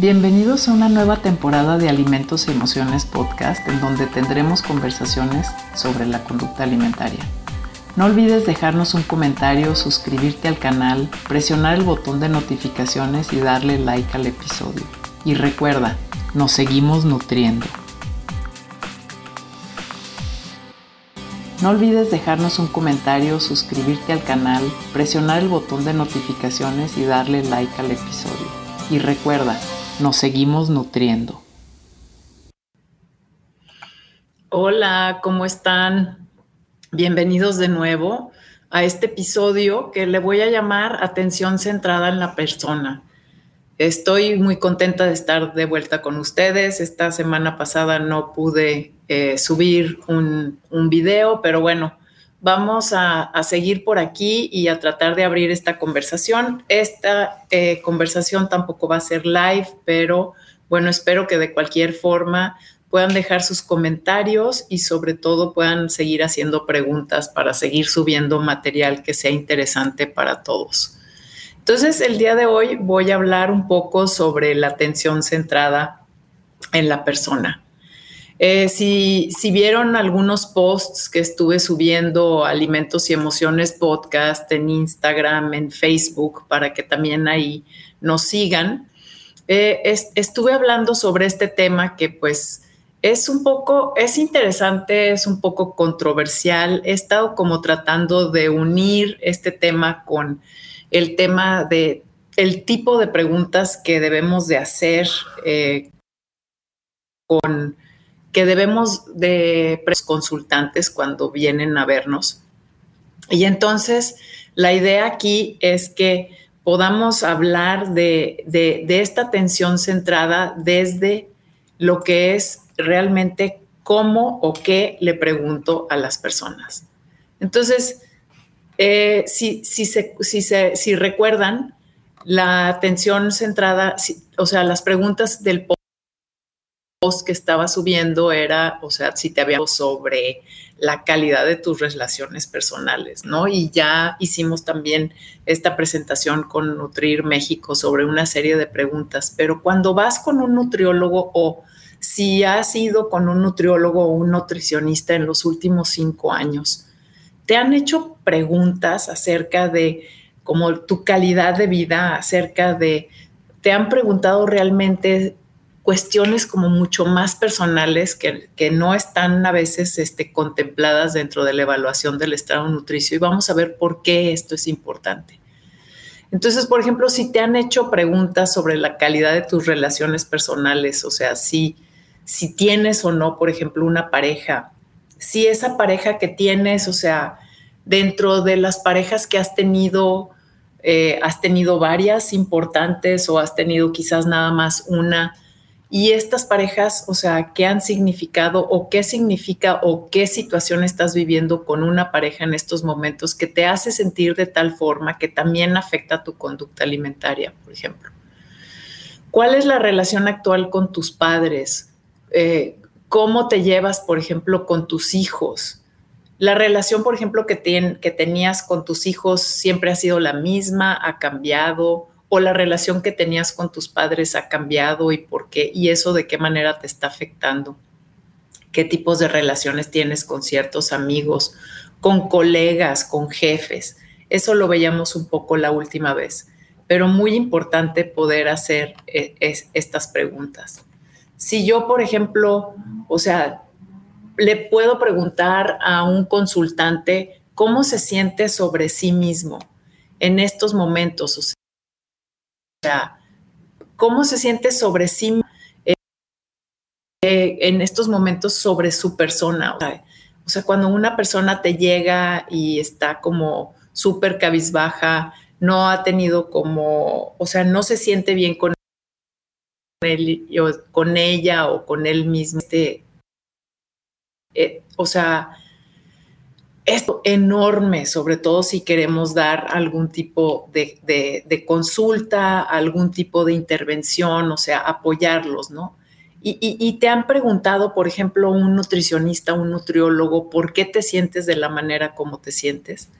Bienvenidos a una nueva temporada de Alimentos y Emociones Podcast en donde tendremos conversaciones sobre la conducta alimentaria. No olvides dejarnos un comentario, suscribirte al canal, presionar el botón de notificaciones y darle like al episodio. Y recuerda, nos seguimos nutriendo. No olvides dejarnos un comentario, suscribirte al canal, presionar el botón de notificaciones y darle like al episodio. Y recuerda, nos seguimos nutriendo. Hola, ¿cómo están? Bienvenidos de nuevo a este episodio que le voy a llamar Atención centrada en la persona. Estoy muy contenta de estar de vuelta con ustedes. Esta semana pasada no pude eh, subir un, un, video, pero bueno, vamos a, seguir por aquí y a tratar de abrir esta conversación. Esta eh, conversación tampoco va a ser live, pero bueno, espero que de cualquier forma puedan dejar sus comentarios y sobre todo puedan seguir haciendo preguntas para seguir subiendo material que sea interesante para todos. Entonces, el día de hoy voy a hablar un poco sobre la atención centrada en la persona. Eh, si, vieron algunos posts que estuve subiendo Alimentos y Emociones Podcast en Instagram, en Facebook, para que también ahí nos sigan, eh, estuve hablando sobre este tema que pues es un poco, es interesante, es un poco controversial. He estado como tratando de unir este tema con el tema de el tipo de preguntas que debemos de hacer eh, con que debemos de consultantes cuando vienen a vernos. Y entonces la idea aquí es que podamos hablar de, esta atención centrada desde lo que es realmente cómo o qué le pregunto a las personas. Entonces, eh, si, si, si, recuerdan, la atención centrada, o sea, las preguntas del post que estaba subiendo era, o sea, si te había sobre la calidad de tus relaciones personales, ¿no? Y ya hicimos también esta presentación con Nutrir México sobre una serie de preguntas, pero cuando vas con un nutriólogo o si has ido con un nutriólogo o un nutricionista en los últimos cinco años, te han hecho preguntas acerca de como tu calidad de vida, acerca de, te han preguntado realmente cuestiones como mucho más personales que, no están a veces este, contempladas dentro de la evaluación del estado nutricio y vamos a ver por qué esto es importante. Entonces, por ejemplo, si te han hecho preguntas sobre la calidad de tus relaciones personales, o sea, si, si tienes o no, por ejemplo, una pareja, si esa pareja que tienes, o sea, dentro de las parejas que has tenido, eh, has tenido varias importantes o has tenido quizás nada más una, y estas parejas, o sea, ¿qué han significado o qué significa o qué situación estás viviendo con una pareja en estos momentos que te hace sentir de tal forma que también afecta tu conducta alimentaria, por ejemplo? ¿Cuál es la relación actual con tus padres? Eh, ¿Cómo te llevas, por ejemplo, con tus hijos? La relación, por ejemplo, que, que tenías con tus hijos siempre ha sido la misma, ha cambiado o la relación que tenías con tus padres ha cambiado y por qué, y eso de qué manera te está afectando, qué tipos de relaciones tienes con ciertos amigos, con colegas, con jefes. Eso lo veíamos un poco la última vez, pero muy importante poder hacer eh, estas preguntas. Si yo, por ejemplo, o sea, le puedo preguntar a un consultante cómo se siente sobre sí mismo en estos momentos, o sea, cómo se siente sobre sí eh, en estos momentos sobre su persona. O sea, cuando una persona te llega y está como súper cabizbaja, no ha tenido como, o sea, no se siente bien con él, con ella o con él mismo. Este, eh, o sea, esto enorme, sobre todo si queremos dar algún tipo de, consulta, algún tipo de intervención, o sea, apoyarlos, ¿no? Y, te han preguntado, por ejemplo, un nutricionista, un nutriólogo, ¿por qué te sientes de la manera como te sientes?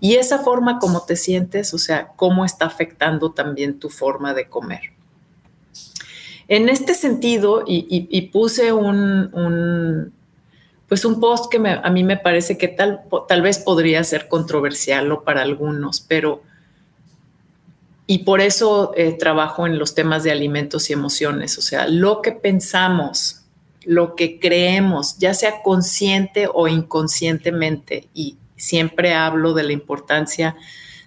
Y esa forma como te sientes, o sea, cómo está afectando también tu forma de comer. En este sentido, y, puse un, pues un post que a mí me parece que tal, tal vez podría ser controversial o para algunos, pero y por eso eh, trabajo en los temas de alimentos y emociones, o sea, lo que pensamos, lo que creemos, ya sea consciente o inconscientemente, y siempre hablo de la importancia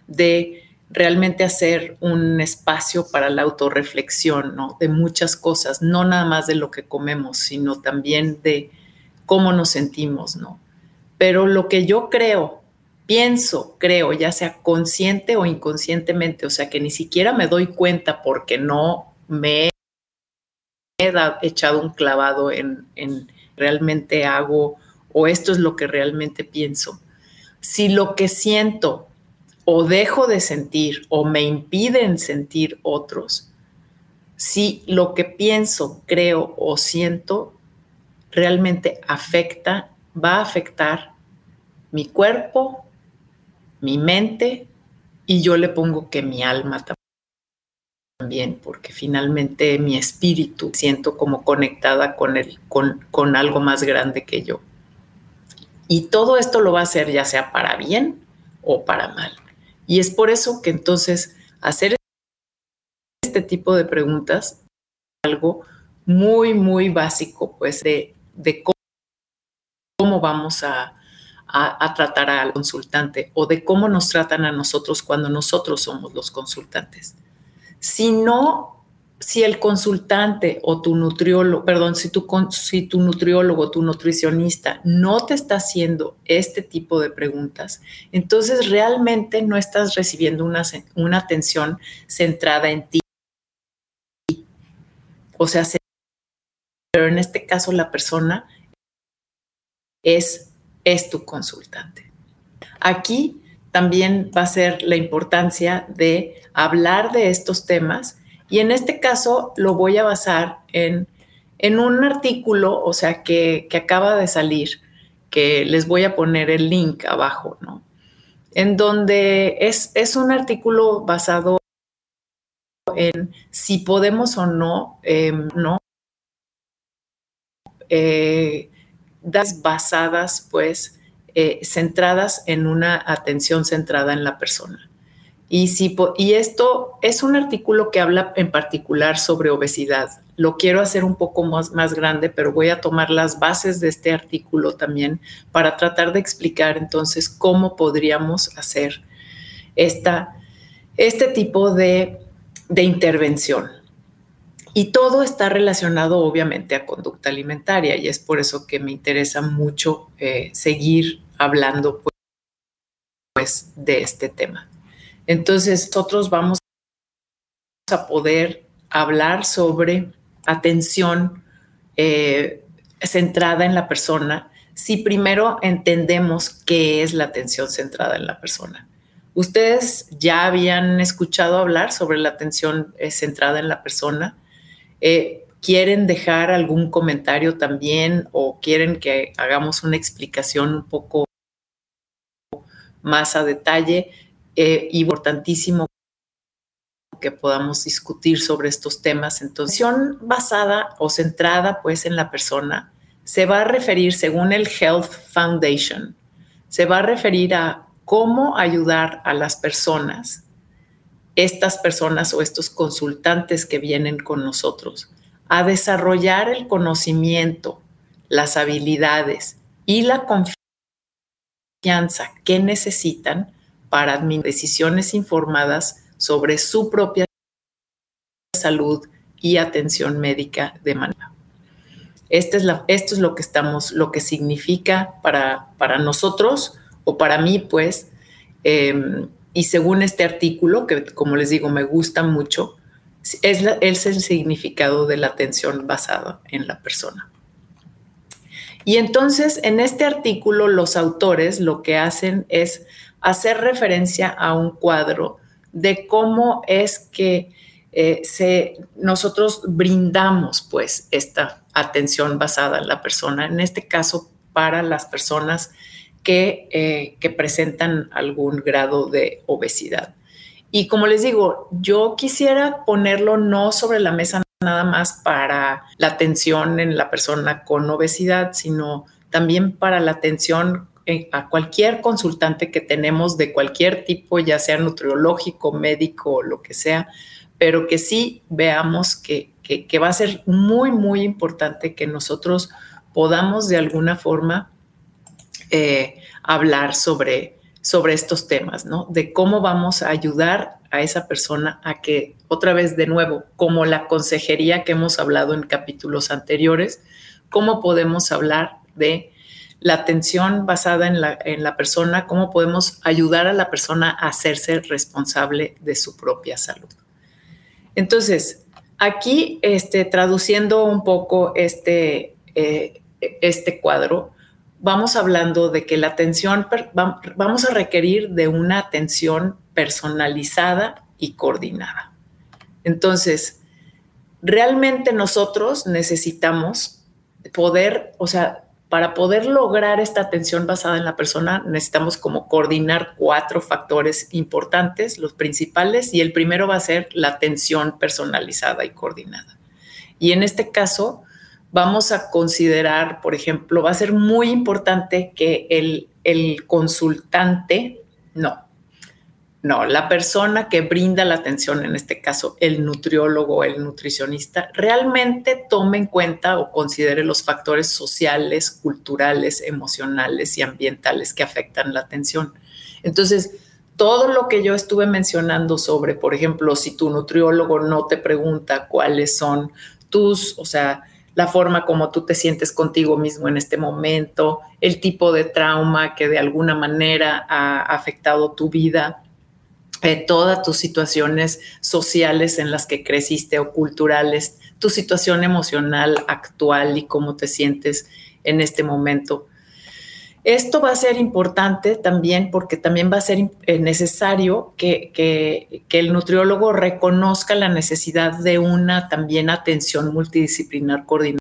de realmente hacer un espacio para la autorreflexión, ¿no? De muchas cosas, no nada más de lo que comemos, sino también de cómo nos sentimos, ¿no? Pero lo que yo creo, pienso, creo, ya sea consciente o inconscientemente, o sea, que ni siquiera me doy cuenta porque no me he echado un clavado en, en realmente hago o esto es lo que realmente pienso. Si lo que siento o dejo de sentir o me impiden sentir otros, si lo que pienso, creo o siento realmente afecta, va a afectar mi cuerpo, mi mente y yo le pongo que mi alma también, porque finalmente mi espíritu siento como conectada con, el, con, con algo más grande que yo. Y todo esto lo va a hacer ya sea para bien o para mal. Y es por eso que entonces hacer este tipo de preguntas es algo muy, muy básico, pues, de, cómo, vamos a, a, tratar al consultante o de cómo nos tratan a nosotros cuando nosotros somos los consultantes. Si no si el consultante o tu nutriólogo, perdón, si tu, si tu nutriólogo, tu nutricionista no te está haciendo este tipo de preguntas, entonces realmente no estás recibiendo una, una atención centrada en ti. O sea, pero en este caso la persona es, es tu consultante. Aquí también va a ser la importancia de hablar de estos temas y en este caso lo voy a basar en, en un artículo, o sea, que, que, acaba de salir, que les voy a poner el link abajo, ¿no? En donde es, es un artículo basado en si podemos o no, em, no, eh, basadas, pues, eh, centradas en una atención centrada en la persona. Y, si, y esto es un artículo que habla en particular sobre obesidad. Lo quiero hacer un poco más, más grande, pero voy a tomar las bases de este artículo también para tratar de explicar entonces cómo podríamos hacer esta, este tipo de, de intervención. Y todo está relacionado obviamente a conducta alimentaria y es por eso que me interesa mucho eh, seguir hablando pues, de este tema. Entonces, nosotros vamos a poder hablar sobre atención eh, centrada en la persona si primero entendemos qué es la atención centrada en la persona. ¿Ustedes ya habían escuchado hablar sobre la atención eh, centrada en la persona? Eh, ¿Quieren dejar algún comentario también o quieren que hagamos una explicación un poco más a detalle? eh, importantísimo que podamos discutir sobre estos temas. Entonces, basada o centrada pues en la persona se va a referir, según el Health Foundation, se va a referir a cómo ayudar a las personas, estas personas o estos consultantes que vienen con nosotros, a desarrollar el conocimiento, las habilidades y la confianza que necesitan para decisiones informadas sobre su propia salud y atención médica de manera. Este es la, esto es lo que estamos, lo que significa para, para nosotros o para mí, pues, em, y según este artículo, que como les digo, me gusta mucho, es, es el significado de la atención basada en la persona. Y entonces, en este artículo, los autores lo que hacen es hacer referencia a un cuadro de cómo es que eh, se, nosotros brindamos pues esta atención basada en la persona, en este caso para las personas que, eh, que presentan algún grado de obesidad. Y como les digo, yo quisiera ponerlo no sobre la mesa nada más para la atención en la persona con obesidad, sino también para la atención a cualquier consultante que tenemos de cualquier tipo, ya sea nutriológico, médico o lo que sea, pero que sí veamos que, va a ser muy, muy importante que nosotros podamos de alguna forma eh, hablar sobre, sobre estos temas, ¿no? De cómo vamos a ayudar a esa persona a que, otra vez de nuevo, como la consejería que hemos hablado en capítulos anteriores, cómo podemos hablar de la atención basada en la, en la persona, cómo podemos ayudar a la persona a hacerse responsable de su propia salud. Entonces, aquí, este, traduciendo un poco este, eh, este cuadro, vamos hablando de que la atención, vamos a requerir de una atención personalizada y coordinada. Entonces, realmente nosotros necesitamos poder, o sea, para poder lograr esta atención basada en la persona, necesitamos como coordinar cuatro factores importantes, los principales, y el primero va a ser la atención personalizada y coordinada. Y en este caso, vamos a considerar, por ejemplo, va a ser muy importante que el, el consultante, no, no, la persona que brinda la atención, en este caso el nutriólogo, el nutricionista, realmente tome en cuenta o considere los factores sociales, culturales, emocionales y ambientales que afectan la atención. Entonces, todo lo que yo estuve mencionando sobre, por ejemplo, si tu nutriólogo no te pregunta cuáles son tus, o sea, la forma como tú te sientes contigo mismo en este momento, el tipo de trauma que de alguna manera ha afectado tu vida, todas tus situaciones sociales en las que creciste o culturales, tu situación emocional actual y cómo te sientes en este momento. Esto va a ser importante también porque también va a ser eh, necesario que, el nutriólogo reconozca la necesidad de una también atención multidisciplinar coordinada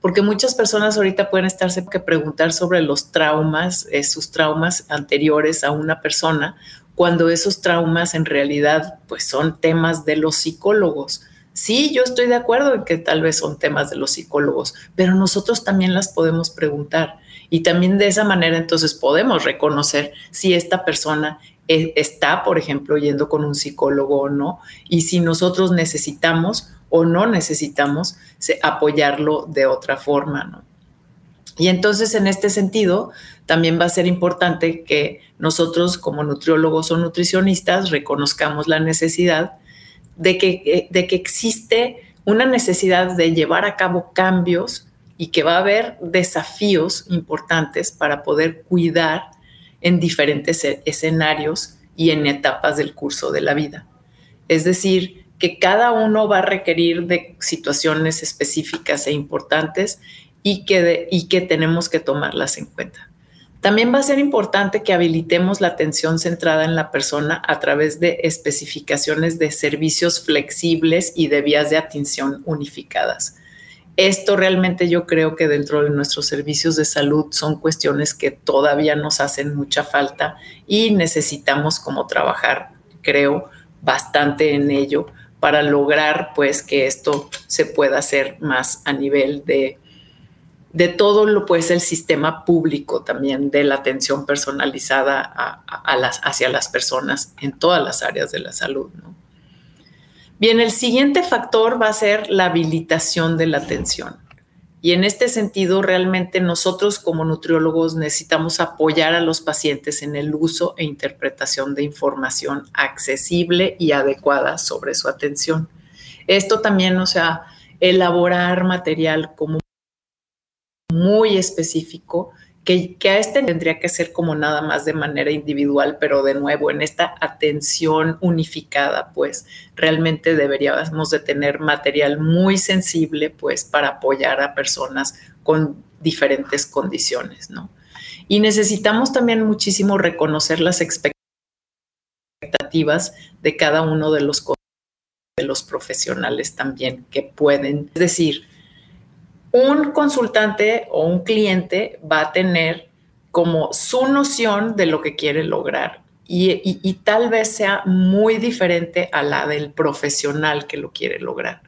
porque muchas personas ahorita pueden estarse que preguntar sobre los traumas, eh, sus traumas anteriores a una persona, cuando esos traumas en realidad pues son temas de los psicólogos. Sí, yo estoy de acuerdo en que tal vez son temas de los psicólogos, pero nosotros también las podemos preguntar y también de esa manera entonces podemos reconocer si esta persona eh, está, por ejemplo, yendo con un psicólogo o no, y si nosotros necesitamos o no necesitamos apoyarlo de otra forma, ¿no? Y entonces en este sentido también va a ser importante que nosotros como nutriólogos o nutricionistas reconozcamos la necesidad de que, eh, de que existe una necesidad de llevar a cabo cambios y que va a haber desafíos importantes para poder cuidar en diferentes e-, escenarios y en etapas del curso de la vida. Es decir, que cada uno va a requerir de situaciones específicas e importantes y que, y que tenemos que tomarlas en cuenta. También va a ser importante que habilitemos la atención centrada en la persona a través de especificaciones de servicios flexibles y de vías de atención unificadas. Esto realmente yo creo que dentro de nuestros servicios de salud son cuestiones que todavía nos hacen mucha falta y necesitamos como trabajar, creo, bastante en ello para lograr pues que esto se pueda hacer más a nivel de, de todo lo pues el sistema público también de la atención personalizada hacia las personas en todas las áreas de la salud. Bien, el siguiente factor va a ser la habilitación de la atención. Y en este sentido, realmente nosotros como nutriólogos necesitamos apoyar a los pacientes en el uso e interpretación de información accesible y adecuada sobre su atención. Esto también, o sea, elaborar material como muy específico que, a este tendría que ser como nada más de manera individual, pero de nuevo en esta atención unificada, pues realmente deberíamos de tener material muy sensible, pues para apoyar a personas con diferentes condiciones, ¿no? Y necesitamos también muchísimo reconocer las expectativas de cada uno de los de los profesionales también que pueden, es decir, un consultante o un cliente va a tener como su noción de lo que quiere lograr y, tal vez sea muy diferente a la del profesional que lo quiere lograr.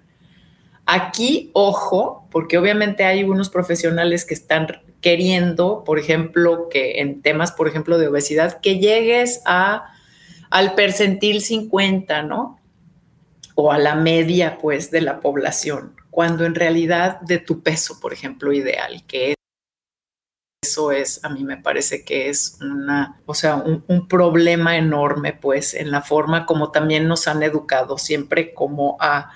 Aquí, ojo, porque obviamente hay unos profesionales que están queriendo, por ejemplo, que en temas, por ejemplo, de obesidad, que llegues a, al percentil 50, ¿no? O a la media, pues, de la población, cuando en realidad de tu peso, por ejemplo, ideal, que es eso es, a mí me parece que es una, o sea, un, problema enorme, pues, en la forma como también nos han educado siempre como a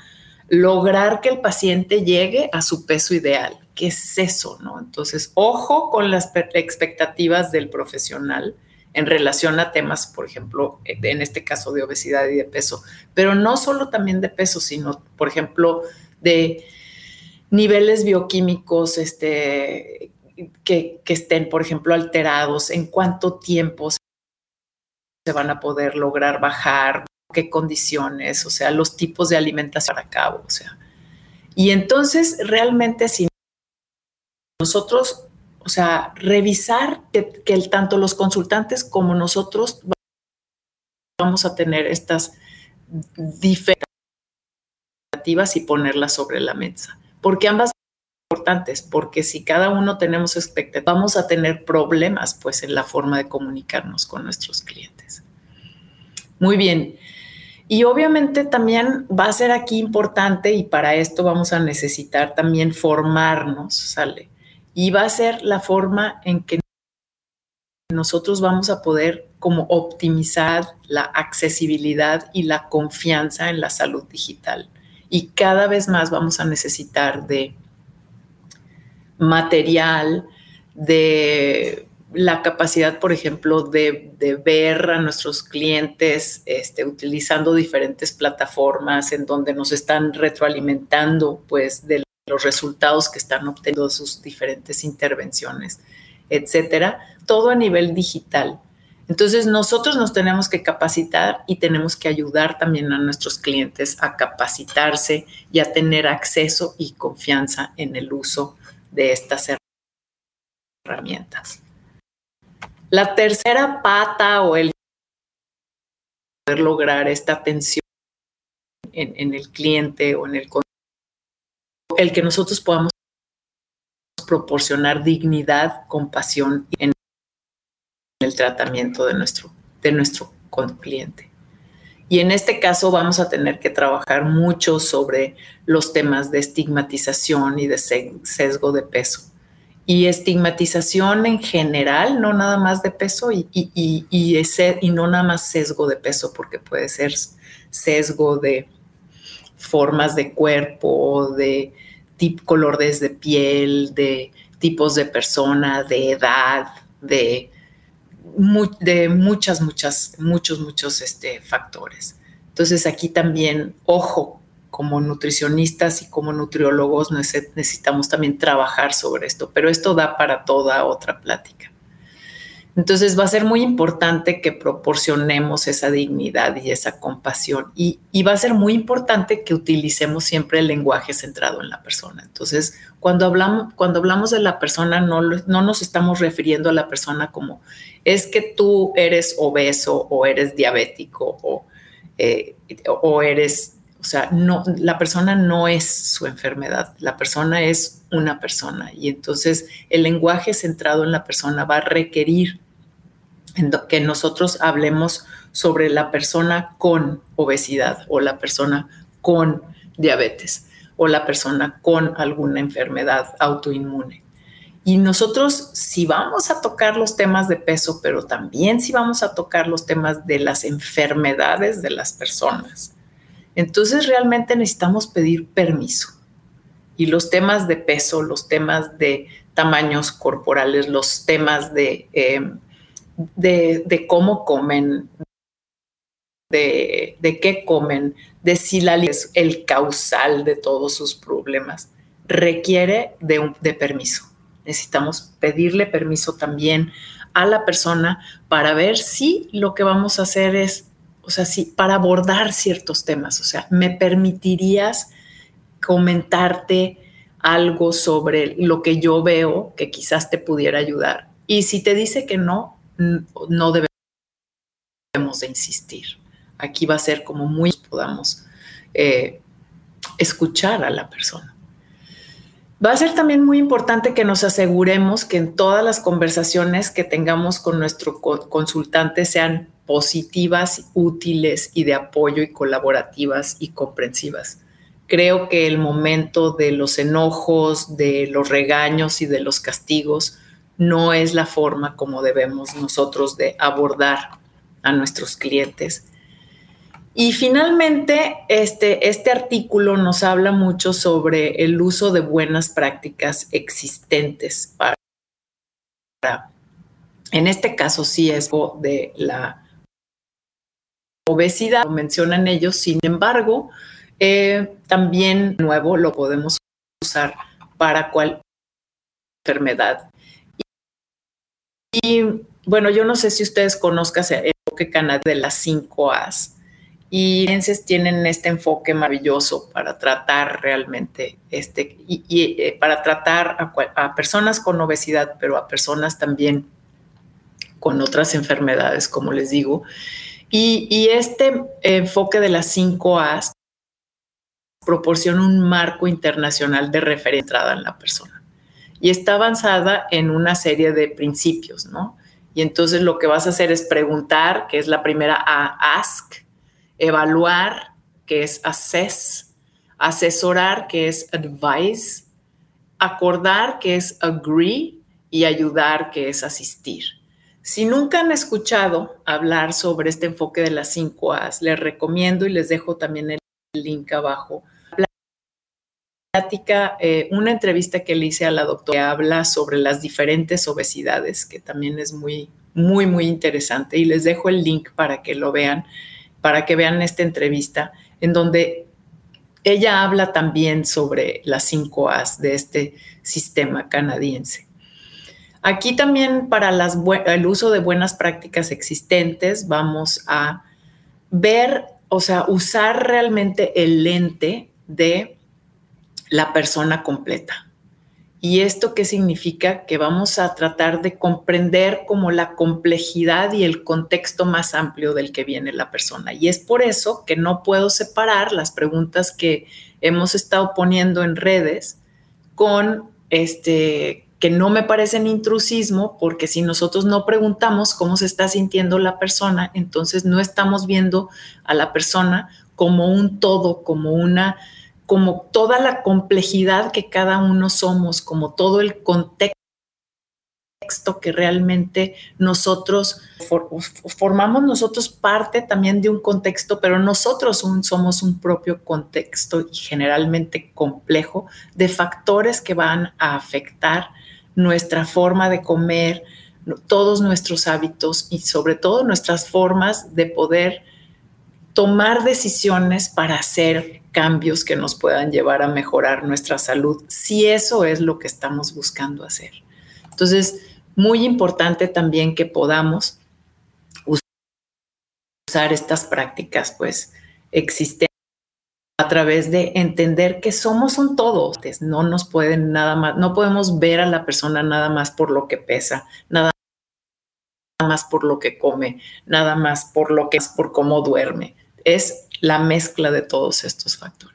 lograr que el paciente llegue a su peso ideal. ¿Qué es eso, no? Entonces, ojo con las expectativas del profesional en relación a temas, por ejemplo, en este caso de obesidad y de peso, pero no solo también de peso, sino, por ejemplo, de niveles bioquímicos, este, que, estén, por ejemplo, alterados, en cuánto tiempo se van a poder lograr bajar, qué condiciones, o sea, los tipos de alimentación a cabo, o sea. Y entonces, realmente, si nosotros, o sea, revisar que, que tanto los consultantes como nosotros vamos a tener estas diferencias y ponerlas sobre la mesa, porque ambas importantes porque si cada uno tenemos expectativas, vamos a tener problemas pues en la forma de comunicarnos con nuestros clientes. Muy bien. Y obviamente también va a ser aquí importante y para esto vamos a necesitar también formarnos, ¿sale? Y va a ser la forma en que nosotros vamos a poder como optimizar la accesibilidad y la confianza en la salud digital. Y cada vez más vamos a necesitar de material, de la capacidad, por ejemplo, de, ver a nuestros clientes este, utilizando diferentes plataformas en donde nos están retroalimentando pues, de los resultados que están obteniendo sus diferentes intervenciones, etcétera, todo a nivel digital. Entonces nosotros nos tenemos que capacitar y tenemos que ayudar también a nuestros clientes a capacitarse y a tener acceso y confianza en el uso de estas herramientas. La tercera pata o el poder lograr esta atención en, el cliente o en el el que nosotros podamos proporcionar dignidad, compasión en el tratamiento de nuestro, de nuestro cliente. Y en este caso vamos a tener que trabajar mucho sobre los temas de estigmatización y de sesgo de peso. Y estigmatización en general, no nada más de peso y, y, y, no nada más sesgo de peso, porque puede ser sesgo de formas de cuerpo, de tipo, colores de piel, de tipos de persona, de edad, de de muchas, muchas, muchos, muchos este, factores. Entonces aquí también, ojo, como nutricionistas y como nutriólogos necesitamos también trabajar sobre esto, pero esto da para toda otra plática. Entonces va a ser muy importante que proporcionemos esa dignidad y esa compasión y, va a ser muy importante que utilicemos siempre el lenguaje centrado en la persona. Entonces, cuando hablamos, cuando hablamos de la persona, no, no nos estamos refiriendo a la persona como es que tú eres obeso o eres diabético o, eh, o eres, o sea, no, la persona no es su enfermedad, la persona es una persona y entonces el lenguaje centrado en la persona va a requerir que nosotros hablemos sobre la persona con obesidad o la persona con diabetes o la persona con alguna enfermedad autoinmune. Y nosotros si vamos a tocar los temas de peso, pero también si vamos a tocar los temas de las enfermedades de las personas. Entonces realmente necesitamos pedir permiso. Y los temas de peso, los temas de tamaños corporales, los temas de... Em, de, cómo comen, de, qué comen, de si la es el causal de todos sus problemas, requiere de, de permiso. Necesitamos pedirle permiso también a la persona para ver si lo que vamos a hacer es, o sea, si para abordar ciertos temas, o sea, me permitirías comentarte algo sobre lo que yo veo que quizás te pudiera ayudar. Y si te dice que no, no debe debemos de insistir. Aquí va a ser como muy podamos eh, escuchar a la persona. Va a ser también muy importante que nos aseguremos que en todas las conversaciones que tengamos con nuestro consultante sean positivas, útiles y de apoyo y colaborativas y comprensivas. Creo que el momento de los enojos, de los regaños y de los castigos no es la forma como debemos nosotros de abordar a nuestros clientes. Y finalmente, este, este artículo nos habla mucho sobre el uso de buenas prácticas existentes para, en este caso sí es de la obesidad, lo mencionan ellos, sin embargo, eh, también nuevo lo podemos usar para cualquier enfermedad. Y, bueno, yo no sé si ustedes conozcan el enfoque canal de las 5 A's. Y tienen este enfoque maravilloso para tratar realmente, este, y, eh, para tratar a, personas con obesidad, pero a personas también con otras enfermedades, como les digo. Y, este enfoque de las 5 A's proporciona un marco internacional de referencia en la persona. Y está avanzada en una serie de principios, ¿no? Y entonces lo que vas a hacer es preguntar, que es la primera A, ask, evaluar, que es assess, asesorar, que es advise, acordar, que es agree, y ayudar, que es asistir. Si nunca han escuchado hablar sobre este enfoque de las cinco A's, les recomiendo y les dejo también el link abajo eh, una entrevista que le hice a la doctora que habla sobre las diferentes obesidades, que también es muy, muy, muy interesante. Y les dejo el link para que lo vean, para que vean esta entrevista, en donde ella habla también sobre las cinco A's de este sistema canadiense. Aquí también para el uso de buenas prácticas existentes vamos a ver, o sea, usar realmente el lente de la persona completa. ¿Y esto qué significa? Que vamos a tratar de comprender como la complejidad y el contexto más amplio del que viene la persona. Y es por eso que no puedo separar las preguntas que hemos estado poniendo en redes con este que no me parecen intrusismo, porque si nosotros no preguntamos cómo se está sintiendo la persona, entonces no estamos viendo a la persona como un todo, como una como toda la complejidad que cada uno somos, como todo el contexto que realmente nosotros formamos nosotros parte también de un contexto, pero nosotros somos un propio contexto y generalmente complejo de factores que van a afectar nuestra forma de comer, todos nuestros hábitos y sobre todo nuestras formas de poder tomar decisiones para hacer cambios que nos puedan llevar a mejorar nuestra salud, si eso es lo que estamos buscando hacer. Entonces, muy importante también que podamos usar estas prácticas, pues, existentes a través de entender que somos un todo. No nos pueden nada más, no podemos ver a la persona nada más por lo que pesa, nada más por lo que come, nada más por lo que es por cómo duerme. Es la mezcla de todos estos factores.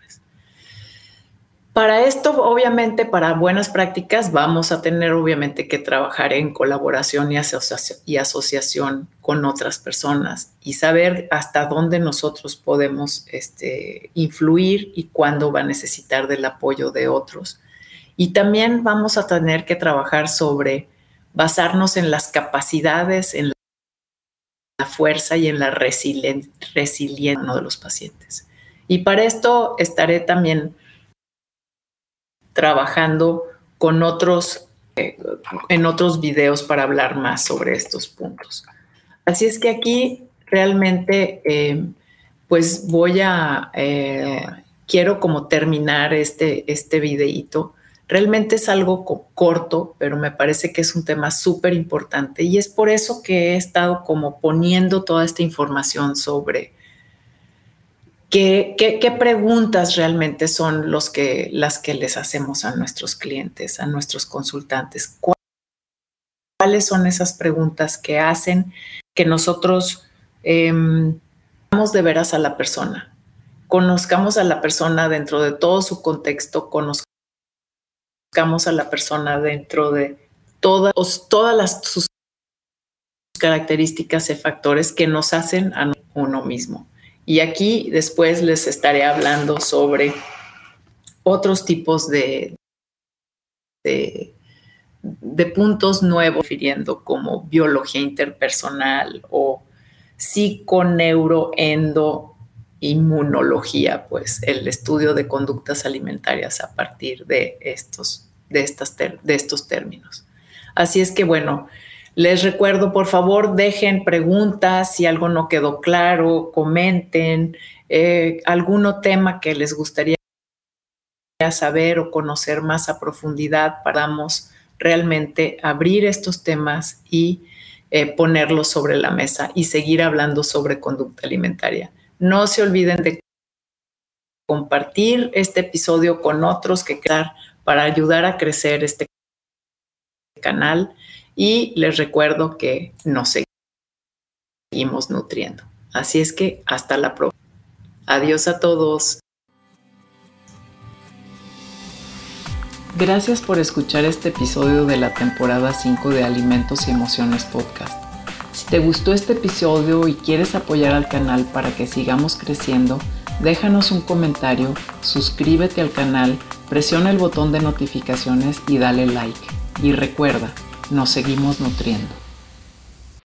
Para esto, obviamente, para buenas prácticas, vamos a tener obviamente que trabajar en colaboración y, asociación, con otras personas y saber hasta dónde nosotros podemos este, influir y cuándo va a necesitar del apoyo de otros. Y también vamos a tener que trabajar sobre basarnos en las capacidades, en la fuerza y en la resiliencia de los pacientes. Y para esto estaré también trabajando con otros, eh, en otros videos para hablar más sobre estos puntos. Así es que aquí realmente, eh, pues voy a, eh, quiero como terminar este, este videíto Realmente es algo corto, pero me parece que es un tema súper importante y es por eso que he estado como poniendo toda esta información sobre qué, preguntas realmente son los que, las que les hacemos a nuestros clientes, a nuestros consultantes. ¿Cuáles son esas preguntas que hacen que nosotros eh, de veras a la persona, conozcamos a la persona dentro de todo su contexto, conozcamos a la persona dentro de todas, todas las, sus características y factores que nos hacen a uno mismo. Y aquí después les estaré hablando sobre otros tipos de, de, puntos nuevos, refiriendo como biología interpersonal o psiconeuroendoinmunología, pues el estudio de conductas alimentarias a partir de estos, de, estas de estos términos. Así es que bueno, les recuerdo, por favor, dejen preguntas si algo no quedó claro, comenten eh, algún tema que les gustaría saber o conocer más a profundidad para realmente abrir estos temas y eh, ponerlos sobre la mesa y seguir hablando sobre conducta alimentaria. No se olviden de compartir este episodio con otros que quieran para ayudar a crecer este canal y les recuerdo que nos seguimos nutriendo. Así es que hasta la próxima. Adiós a todos. Gracias por escuchar este episodio de la temporada 5 de Alimentos y Emociones Podcast. Si te gustó este episodio y quieres apoyar al canal para que sigamos creciendo, déjanos un comentario, suscríbete al canal, presiona el botón de notificaciones y dale like. Y recuerda, nos seguimos nutriendo.